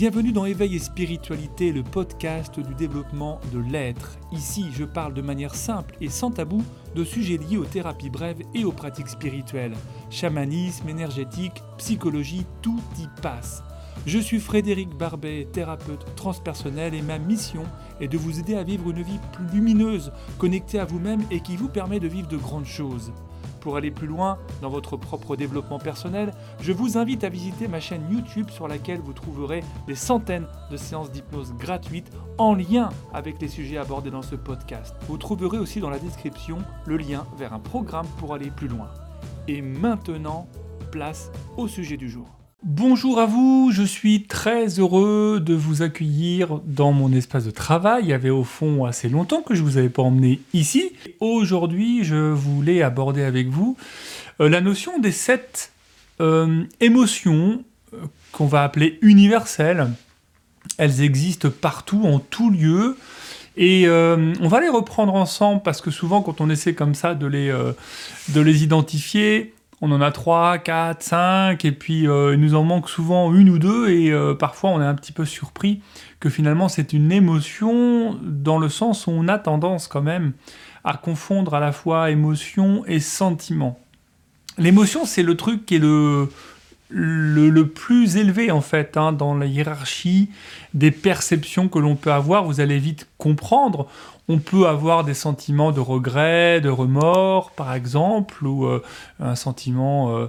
Bienvenue dans Éveil et Spiritualité, le podcast du développement de l'être. Ici, je parle de manière simple et sans tabou de sujets liés aux thérapies brèves et aux pratiques spirituelles. Chamanisme, énergétique, psychologie, tout y passe. Je suis Frédéric Barbet, thérapeute transpersonnel et ma mission est de vous aider à vivre une vie plus lumineuse, connectée à vous-même et qui vous permet de vivre de grandes choses. Pour aller plus loin dans votre propre développement personnel, je vous invite à visiter ma chaîne YouTube sur laquelle vous trouverez des centaines de séances d'hypnose gratuites en lien avec les sujets abordés dans ce podcast. Vous trouverez aussi dans la description le lien vers un programme pour aller plus loin. Et maintenant, place au sujet du jour. Bonjour à vous, je suis très heureux de vous accueillir dans mon espace de travail. Il y avait au fond assez longtemps que je ne vous avais pas emmené ici. Aujourd'hui, je voulais aborder avec vous euh, la notion des sept euh, émotions euh, qu'on va appeler universelles. Elles existent partout, en tout lieu. Et on va les reprendre ensemble parce que souvent quand on essaie comme ça de les, de les identifier, on en a 3, 4, 5, et puis euh, il nous en manque souvent une ou deux, et euh, parfois on est un petit peu surpris que finalement c'est une émotion dans le sens où on a tendance quand même à confondre à la fois émotion et sentiment. L'émotion, c'est le truc qui est le, le, plus élevé en fait hein, dans la hiérarchie des perceptions que l'on peut avoir. Vous allez vite comprendre. On peut avoir des sentiments de regret, de remords, par exemple, ou euh, un sentiment euh,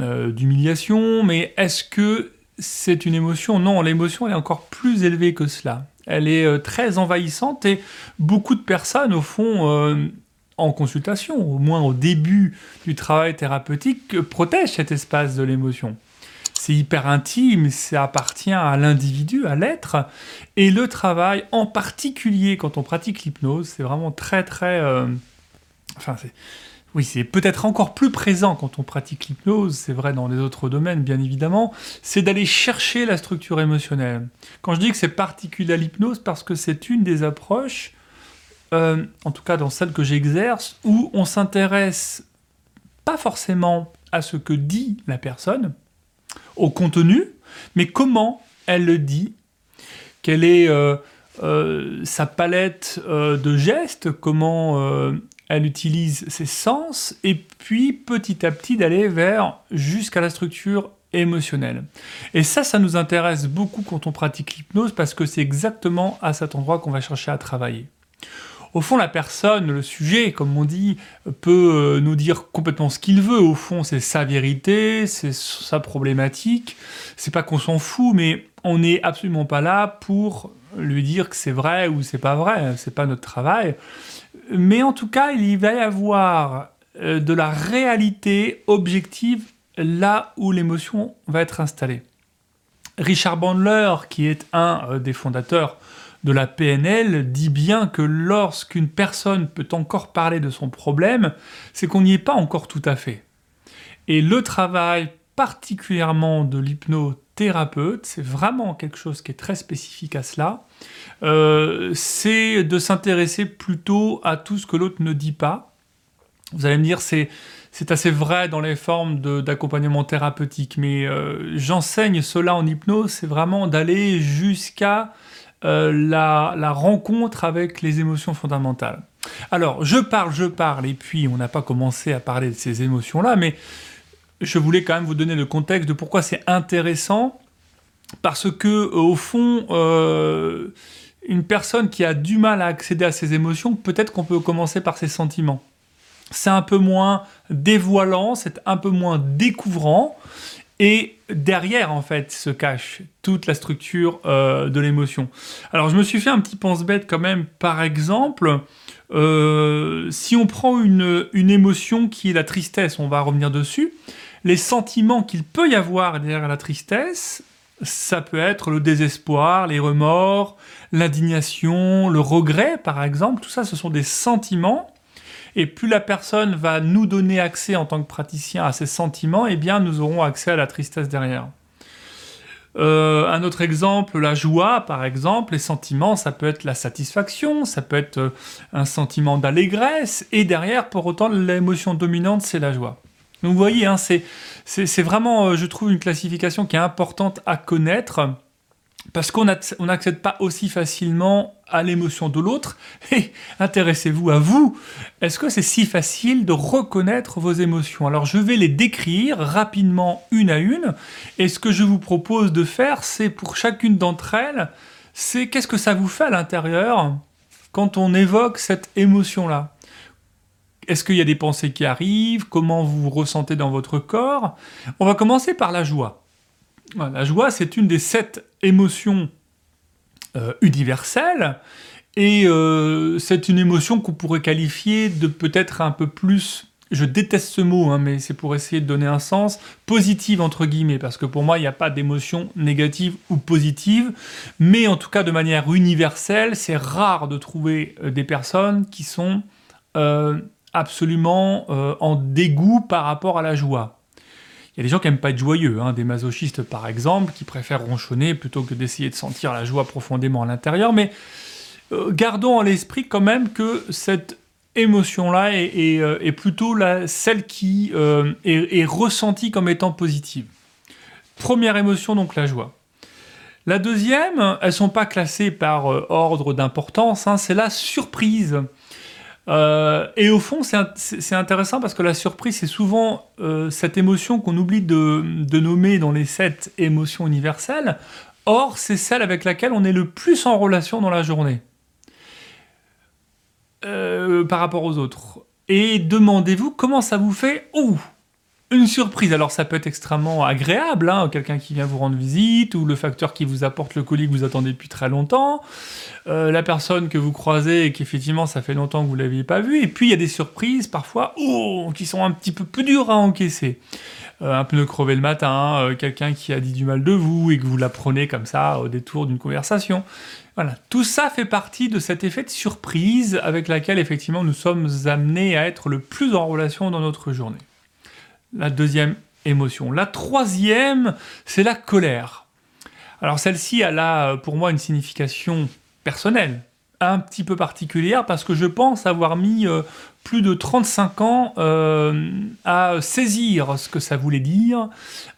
euh, d'humiliation. Mais est-ce que c'est une émotion? Non, l'émotion est encore plus élevée que cela. Elle est très envahissante et beaucoup de personnes, au fond, en consultation, au moins au début du travail thérapeutique, protègent cet espace de l'émotion c'est hyper intime, ça appartient à l'individu, à l'être. Et le travail, en particulier quand on pratique l'hypnose, c'est vraiment très très... Euh, enfin. Oui, c'est peut-être encore plus présent quand on pratique l'hypnose, c'est vrai dans les autres domaines bien évidemment, c'est d'aller chercher la structure émotionnelle. Quand je dis que c'est particulier à l'hypnose, parce que c'est une des approches, euh, en tout cas dans celle que j'exerce, où on s'intéresse pas forcément à ce que dit la personne, au contenu, mais comment elle le dit, quelle est euh, euh, sa palette euh, de gestes, comment elle utilise ses sens, et puis petit à petit d'aller vers jusqu'à la structure émotionnelle. Et ça, ça nous intéresse beaucoup quand on pratique l'hypnose parce que c'est exactement à cet endroit qu'on va chercher à travailler. Au fond, la personne, le sujet, comme on dit, peut euh, nous dire complètement ce qu'il veut. Au fond, c'est sa vérité, c'est sa problématique. C'est pas qu'on s'en fout, mais on n'est absolument pas là pour lui dire que c'est vrai ou c'est pas vrai. C'est pas notre travail. Mais en tout cas, il va y avoir euh, de la réalité objective là où l'émotion va être installée. Richard Bandler, qui est un euh, des fondateurs de la PNL dit bien que lorsqu'une personne peut encore parler de son problème, c'est qu'on n'y est pas encore tout à fait. Et le travail particulièrement de l'hypnothérapeute, c'est vraiment quelque chose qui est très spécifique à cela, euh, c'est de s'intéresser plutôt à tout ce que l'autre ne dit pas. Vous allez me dire, c'est c'est assez vrai dans les formes d'accompagnement thérapeutique, mais euh, j'enseigne cela en hypnose, c'est vraiment d'aller jusqu'à euh, la, rencontre avec les émotions fondamentales. Alors, je parle, je parle, et puis on n'a pas commencé à parler de ces émotions-là, mais je voulais quand même vous donner le contexte de pourquoi c'est intéressant, parce que euh, au fond, euh, une personne qui a du mal à accéder à ses émotions, peut-être qu'on peut commencer par ses sentiments. C'est un peu moins dévoilant, c'est un peu moins découvrant, et derrière, en fait, se cache toute la structure euh, de l'émotion. Alors, je me suis fait un petit pense-bête quand même. Par exemple, euh, si on prend une, une, émotion qui est la tristesse, on va revenir dessus, les sentiments qu'il peut y avoir derrière la tristesse, ça peut être le désespoir, les remords, l'indignation, le regret, par exemple. Tout ça, ce sont des sentiments et plus la personne va nous donner accès en tant que praticien à ses sentiments, eh bien nous aurons accès à la tristesse derrière. Euh, un autre exemple, la joie, par exemple, les sentiments, ça peut être la satisfaction, ça peut être euh, un sentiment d'allégresse, et derrière, pour autant, l'émotion dominante, c'est la joie. Donc vous voyez, hein, c'est vraiment, euh, je trouve, une classification qui est importante à connaître parce qu'on n'accède pas aussi facilement à l'émotion de l'autre. Et intéressez-vous à vous. Est-ce que c'est si facile de reconnaître vos émotions? Alors je vais les décrire rapidement une à une. Et ce que je vous propose de faire, c'est pour chacune d'entre elles, c'est qu'est-ce que ça vous fait à l'intérieur quand on évoque cette émotion-là? Est-ce qu'il y a des pensées qui arrivent? Comment vous vous ressentez dans votre corps? On va commencer par la joie. La joie, c'est une des sept émotions euh, universelles, et euh, c'est une émotion qu'on pourrait qualifier de peut-être un peu plus, je déteste ce mot, hein, mais c'est pour essayer de donner un sens, positive entre guillemets, parce que pour moi, il n'y a pas d'émotion négative ou positive, mais en tout cas de manière universelle, c'est rare de trouver euh, des personnes qui sont absolument en dégoût par rapport à la joie. Il y a des gens qui n'aiment pas être joyeux, hein, des masochistes par exemple, qui préfèrent ronchonner plutôt que d'essayer de sentir la joie profondément à l'intérieur. Mais euh, gardons à l'esprit quand même que cette émotion-là est, euh, plutôt celle qui euh, est, ressentie comme étant positive. Première émotion, donc la joie. La deuxième, elles ne sont pas classées par ordre d'importance, hein, c'est la surprise. Euh, et au fond, c'est intéressant parce que la surprise, c'est souvent euh, cette émotion qu'on oublie de, nommer dans les sept émotions universelles. Or, c'est celle avec laquelle on est le plus en relation dans la journée euh, par rapport aux autres. Et demandez-vous comment ça vous fait. Ouh une surprise. Alors ça peut être extrêmement agréable, hein, quelqu'un qui vient vous rendre visite, ou le facteur qui vous apporte le colis que vous attendez depuis très longtemps, euh, la personne que vous croisez et qu'effectivement ça fait longtemps que vous ne l'aviez pas vue, et puis il y a des surprises parfois oh, qui sont un petit peu plus dures à encaisser. Euh, un pneu crevé le matin, euh, quelqu'un qui a dit du mal de vous et que vous l'apprenez comme ça au détour d'une conversation. Voilà, tout ça fait partie de cet effet de surprise avec laquelle effectivement nous sommes amenés à être le plus en relation dans notre journée la deuxième émotion. La troisième, c'est la colère. Alors celle-ci, elle a pour moi une signification personnelle, un petit peu particulière, parce que je pense avoir mis euh, plus de 35 ans euh, à saisir ce que ça voulait dire,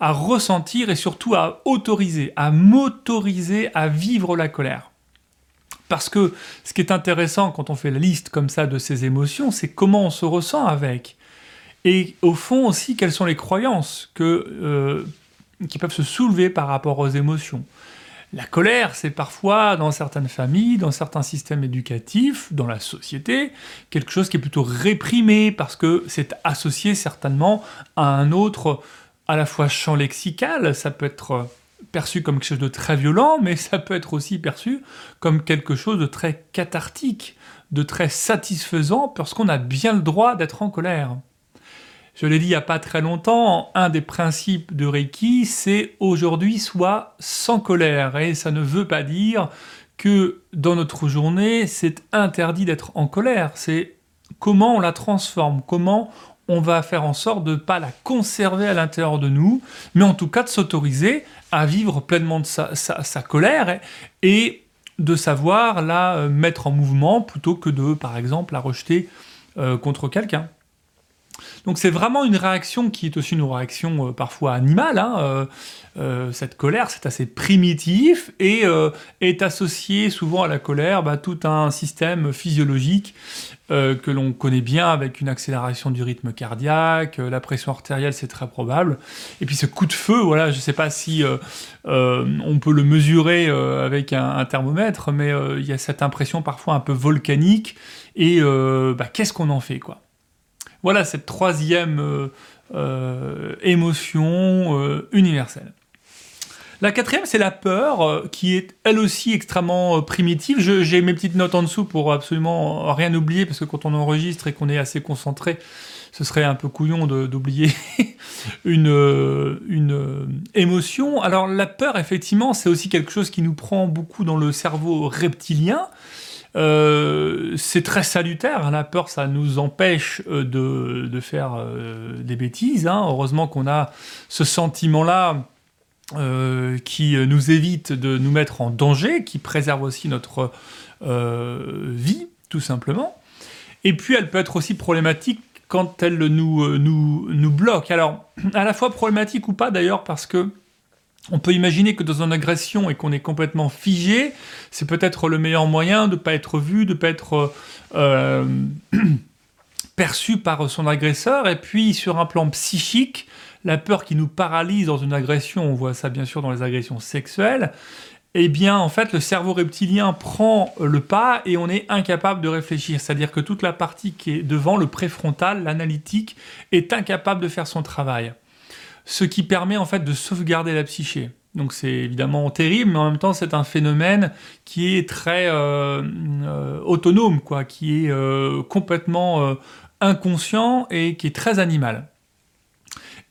à ressentir et surtout à autoriser, à m'autoriser à vivre la colère. Parce que ce qui est intéressant quand on fait la liste comme ça de ces émotions, c'est comment on se ressent avec. Et au fond aussi, quelles sont les croyances euh, qui peuvent se soulever par rapport aux émotions? La colère, c'est parfois, dans certaines familles, dans certains systèmes éducatifs, dans la société, quelque chose qui est plutôt réprimé parce que c'est associé certainement à un autre, à la fois champ lexical, ça peut être perçu comme quelque chose de très violent, mais ça peut être aussi perçu comme quelque chose de très cathartique, de très satisfaisant, parce qu'on a bien le droit d'être en colère. Je l'ai dit il n'y a pas très longtemps, un des principes de Reiki, c'est aujourd'hui soit sans colère. Et ça ne veut pas dire que dans notre journée, c'est interdit d'être en colère. C'est comment on la transforme, comment on va faire en sorte de ne pas la conserver à l'intérieur de nous, mais en tout cas de s'autoriser à vivre pleinement de sa, colère et, de savoir la euh, mettre en mouvement plutôt que de, par exemple, la rejeter euh, contre quelqu'un. Donc c'est vraiment une réaction qui est aussi une réaction euh, parfois animale. Hein, euh, euh, cette colère, c'est assez primitif et est associé souvent à la colère bah, tout un système physiologique que l'on connaît bien avec une accélération du rythme cardiaque, la pression artérielle, c'est très probable. Et puis ce coup de feu, voilà, je ne sais pas si on peut le mesurer avec un, thermomètre, mais il y a cette impression parfois un peu volcanique. Et bah, qu'est-ce qu'on en fait, quoi? Voilà cette troisième euh, euh, émotion euh, universelle. La quatrième, c'est la peur, qui est elle aussi extrêmement primitive. J'ai mes petites notes en dessous pour absolument rien oublier, parce que quand on enregistre et qu'on est assez concentré, ce serait un peu couillon d'oublier une, une émotion. Alors la peur, effectivement, c'est aussi quelque chose qui nous prend beaucoup dans le cerveau reptilien. Euh, c'est très salutaire. Hein, la peur, ça nous empêche euh, de, faire euh, des bêtises. Hein. Heureusement qu'on a ce sentiment-là qui nous évite de nous mettre en danger, qui préserve aussi notre vie, tout simplement. Et puis, elle peut être aussi problématique quand elle nous, bloque. Alors, à la fois problématique ou pas d'ailleurs, parce que On peut imaginer que dans une agression et qu'on est complètement figé, c'est peut-être le meilleur moyen de ne pas être vu, de ne pas être euh, perçu par son agresseur. Et puis sur un plan psychique, la peur qui nous paralyse dans une agression, on voit ça bien sûr dans les agressions sexuelles, eh bien en fait le cerveau reptilien prend le pas et on est incapable de réfléchir. C'est-à-dire que toute la partie qui est devant, le préfrontal, l'analytique, est incapable de faire son travail ce qui permet en fait de sauvegarder la psyché. Donc c'est évidemment terrible, mais en même temps c'est un phénomène qui est très euh, euh, autonome, quoi, qui est euh, complètement inconscient et qui est très animal.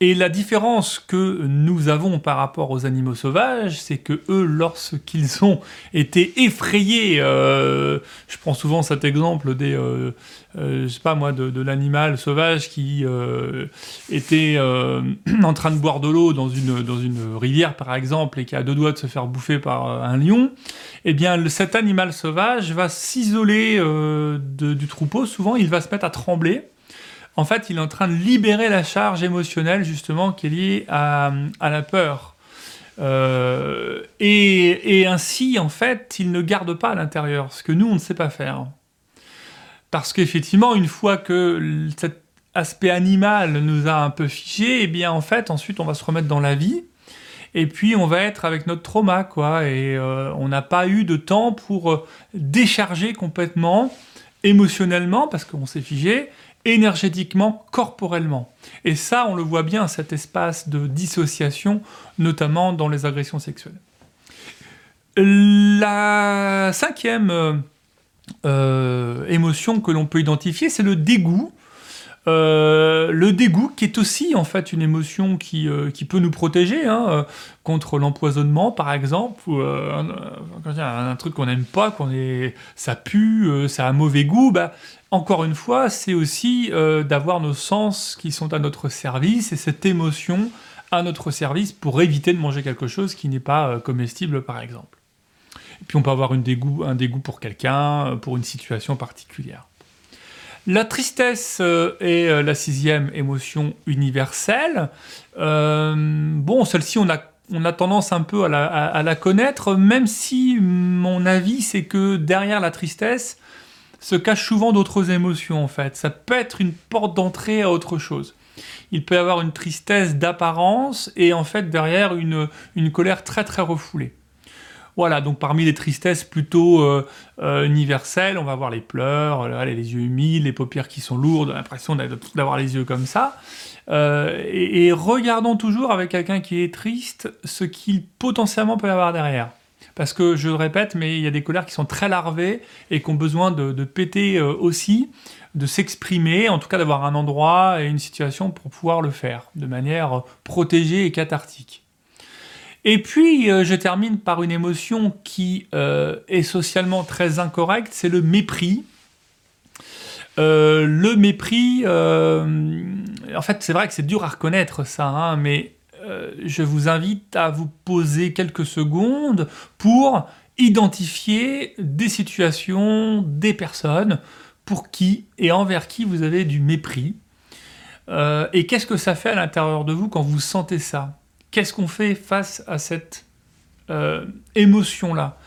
Et la différence que nous avons par rapport aux animaux sauvages, c'est que eux, lorsqu'ils ont été effrayés, euh, je prends souvent cet exemple des, euh, euh, je sais pas moi, de, l'animal sauvage qui était en train de boire de l'eau dans une, dans une rivière par exemple et qui a deux doigts de se faire bouffer par un lion, eh bien cet animal sauvage va s'isoler du troupeau. Souvent, il va se mettre à trembler en fait, il est en train de libérer la charge émotionnelle justement qui est liée à, la peur. Euh, et, ainsi, en fait, il ne garde pas à l'intérieur, ce que nous, on ne sait pas faire. Parce qu'effectivement, une fois que cet aspect animal nous a un peu figé, eh bien, en fait, ensuite, on va se remettre dans la vie. Et puis, on va être avec notre trauma, quoi. Et euh, on n'a pas eu de temps pour euh, décharger complètement émotionnellement, parce qu'on s'est figé, énergétiquement, corporellement. Et ça, on le voit bien, cet espace de dissociation, notamment dans les agressions sexuelles. La cinquième euh, euh, émotion que l'on peut identifier, c'est le dégoût. Euh, le dégoût qui est aussi en fait une émotion qui, qui peut nous protéger hein, contre l'empoisonnement par exemple ou un, un, truc qu'on n'aime pas qu'on est ça pue ça a mauvais goût bah, encore une fois, c'est aussi euh, d'avoir nos sens qui sont à notre service et cette émotion à notre service pour éviter de manger quelque chose qui n'est pas euh, comestible, par exemple. Et puis on peut avoir un dégoût pour quelqu'un, euh, pour une situation particulière. La tristesse est la sixième émotion universelle. bon, celle-ci, on a, on a tendance un peu à la connaître, même si mon avis, c'est que derrière la tristesse, se cache souvent d'autres émotions en fait. Ça peut être une porte d'entrée à autre chose. Il peut y avoir une tristesse d'apparence et en fait derrière une, colère très très refoulée. Voilà, donc parmi les tristesses plutôt euh, euh, universelles, on va voir les pleurs, les yeux humides, les paupières qui sont lourdes, l'impression d'avoir les yeux comme ça. Euh, et, et regardons toujours avec quelqu'un qui est triste ce qu'il potentiellement peut y avoir derrière. Parce que je le répète, mais il y a des colères qui sont très larvées et qui ont besoin de, péter euh, aussi, de s'exprimer, en tout cas d'avoir un endroit et une situation pour pouvoir le faire de manière protégée et cathartique. Et puis, euh, je termine par une émotion qui euh, est socialement très incorrecte, c'est le mépris. le mépris, en fait, c'est vrai que c'est dur à reconnaître ça, hein, mais euh, je vous invite à vous poser quelques secondes pour identifier des situations, des personnes pour qui et envers qui vous avez du mépris. Euh, et qu'est-ce que ça fait à l'intérieur de vous quand vous sentez ça? Qu'est-ce qu'on fait face à cette euh, émotion-là?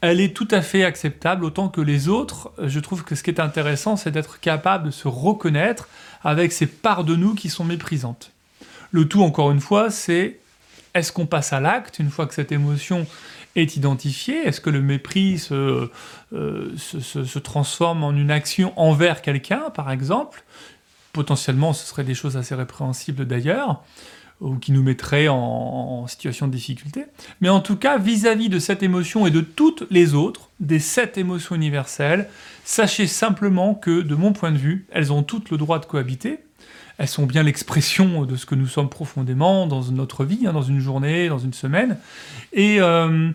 Elle est tout à fait acceptable, autant que les autres. Je trouve que ce qui est intéressant, c'est d'être capable de se reconnaître avec ces parts de nous qui sont méprisantes. Le tout, encore une fois, c'est est-ce qu'on passe à l'acte une fois que cette émotion est identifiée? Est-ce que le mépris se, euh, transforme en une action envers quelqu'un, par exemple? Potentiellement, ce serait des choses assez répréhensibles d'ailleurs, ou qui nous mettraient en, situation de difficulté. Mais en tout cas, vis-à-vis -vis de cette émotion et de toutes les autres, des sept émotions universelles, sachez simplement que, de mon point de vue, elles ont toutes le droit de cohabiter, elles sont bien l'expression de ce que nous sommes profondément dans notre vie, hein, dans une journée, dans une semaine. Et euh,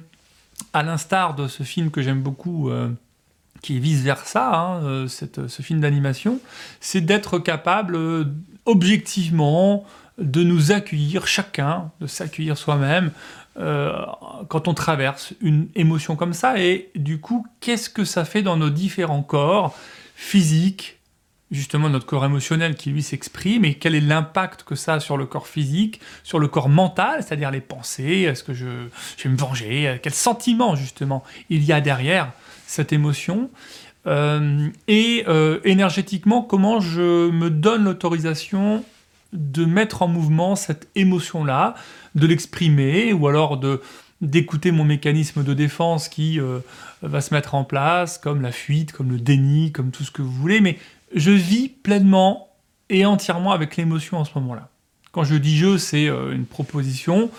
à l'instar de ce film que j'aime beaucoup, euh, qui est vice-versa, hein, euh, ce film d'animation, c'est d'être capable objectivement de nous accueillir chacun, de s'accueillir soi-même quand on traverse une émotion comme ça. Et du coup, qu'est-ce que ça fait dans nos différents corps, physiques, justement notre corps émotionnel qui lui s'exprime et quel est l'impact que ça a sur le corps physique, sur le corps mental, c'est-à-dire les pensées, est-ce que je, vais me venger, quel sentiment justement il y a derrière cette émotion, euh, et euh, énergétiquement comment je me donne l'autorisation de mettre en mouvement cette émotion-là, de l'exprimer, ou alors d'écouter mon mécanisme de défense qui euh, va se mettre en place, comme la fuite, comme le déni, comme tout ce que vous voulez, mais je vis pleinement et entièrement avec l'émotion en ce moment-là. Quand je dis je, c'est euh, une proposition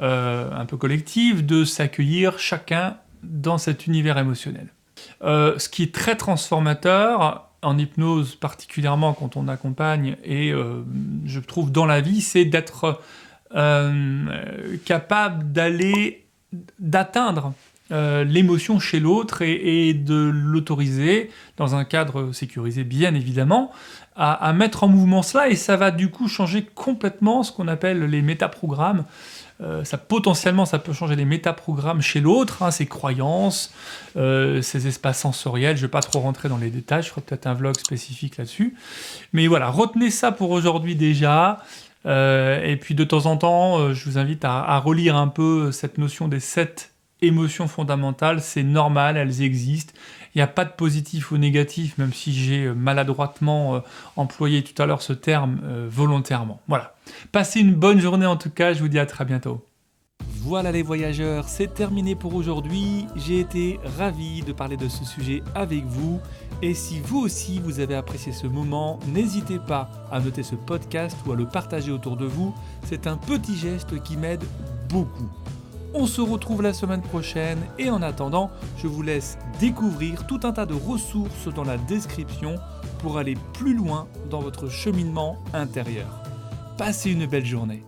euh, un peu collective de s'accueillir chacun dans cet univers émotionnel. Euh, ce qui est très transformateur en hypnose, particulièrement quand on accompagne, et je trouve dans la vie, c'est d'être capable d'aller, d'atteindre euh, l'émotion chez l'autre et, de l'autoriser, dans un cadre sécurisé bien évidemment, à, mettre en mouvement cela et ça va du coup changer complètement ce qu'on appelle les métaprogrammes. Euh, ça potentiellement ça peut changer les métaprogrammes chez l'autre, hein, ses croyances, euh, ses espaces sensoriels. Je ne vais pas trop rentrer dans les détails, je ferai peut-être un vlog spécifique là-dessus. Mais voilà, retenez ça pour aujourd'hui déjà. et puis de temps en temps, je vous invite à, à relire un peu cette notion des sept émotions fondamentales, c'est normal, elles existent. Il n'y a pas de positif ou négatif, même si j'ai euh, maladroitement euh, employé tout à l'heure ce terme euh, volontairement. Voilà. Passez une bonne journée en tout cas, je vous dis à très bientôt. Voilà les voyageurs, c'est terminé pour aujourd'hui. J'ai été ravi de parler de ce sujet avec vous. Et si vous aussi vous avez apprécié ce moment, n'hésitez pas à noter ce podcast ou à le partager autour de vous. C'est un petit geste qui m'aide beaucoup. On se retrouve la semaine prochaine et en attendant, je vous laisse découvrir tout un tas de ressources dans la description pour aller plus loin dans votre cheminement intérieur. Passez une belle journée.